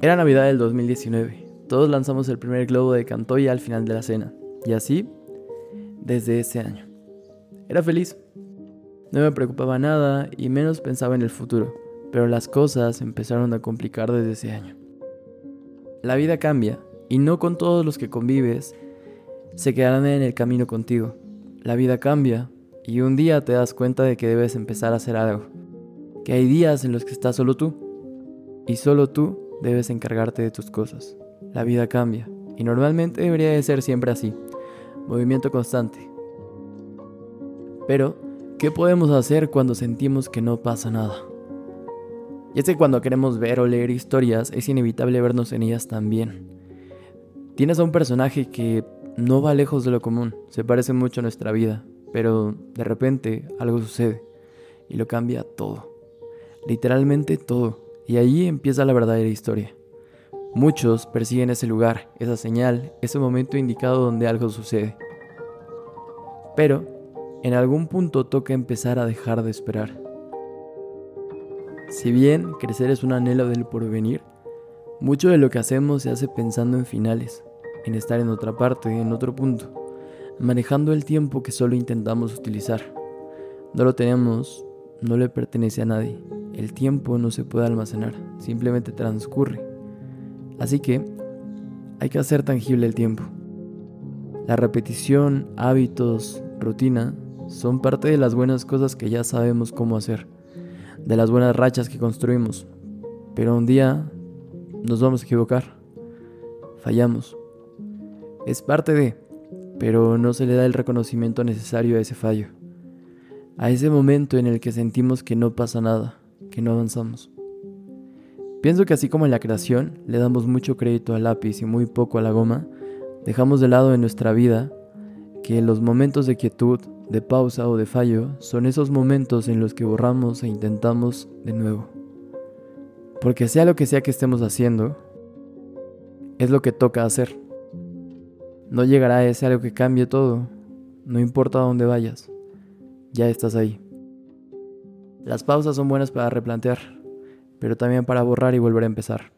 Era Navidad del 2019. Todos lanzamos el primer globo de Cantoya al final de la cena. Y así, desde ese año. Era feliz. No me preocupaba nada y menos pensaba en el futuro. Pero las cosas empezaron a complicar desde ese año. La vida cambia y no con todos los que convives se quedarán en el camino contigo. La vida cambia y un día te das cuenta de que debes empezar a hacer algo. Que hay días en los que estás solo tú y solo tú debes encargarte de tus cosas. La vida cambia y normalmente debería de ser siempre así. Movimiento constante. Pero, ¿qué podemos hacer cuando sentimos que no pasa nada? Y es que cuando queremos ver o leer historias es inevitable vernos en ellas también. Tienes a un personaje que no va lejos de lo común, se parece mucho a nuestra vida, pero de repente algo sucede y lo cambia todo. Literalmente todo. Y ahí empieza la verdadera historia. Muchos persiguen ese lugar, esa señal, ese momento indicado donde algo sucede. Pero, en algún punto toca empezar a dejar de esperar. Si bien crecer es un anhelo del porvenir, mucho de lo que hacemos se hace pensando en finales, en estar en otra parte, en otro punto, manejando el tiempo que solo intentamos utilizar. No lo tenemos, no le pertenece a nadie. El tiempo no se puede almacenar, simplemente transcurre. Así que hay que hacer tangible el tiempo. La repetición, hábitos, rutina son parte de las buenas cosas que ya sabemos cómo hacer, de las buenas rachas que construimos. Pero un día nos vamos a equivocar, fallamos, es parte de, pero no se le da el reconocimiento necesario a ese fallo, a ese momento en el que sentimos que no pasa nada, que no avanzamos. Pienso que así como en la creación le damos mucho crédito al lápiz y muy poco a la goma, dejamos de lado en nuestra vida que los momentos de quietud, de pausa o de fallo son esos momentos en los que borramos e intentamos de nuevo. Porque sea lo que sea que estemos haciendo, es lo que toca hacer. No llegará ese algo que cambie todo, no importa a dónde vayas, ya estás ahí. Las pausas son buenas para replantear, pero también para borrar y volver a empezar.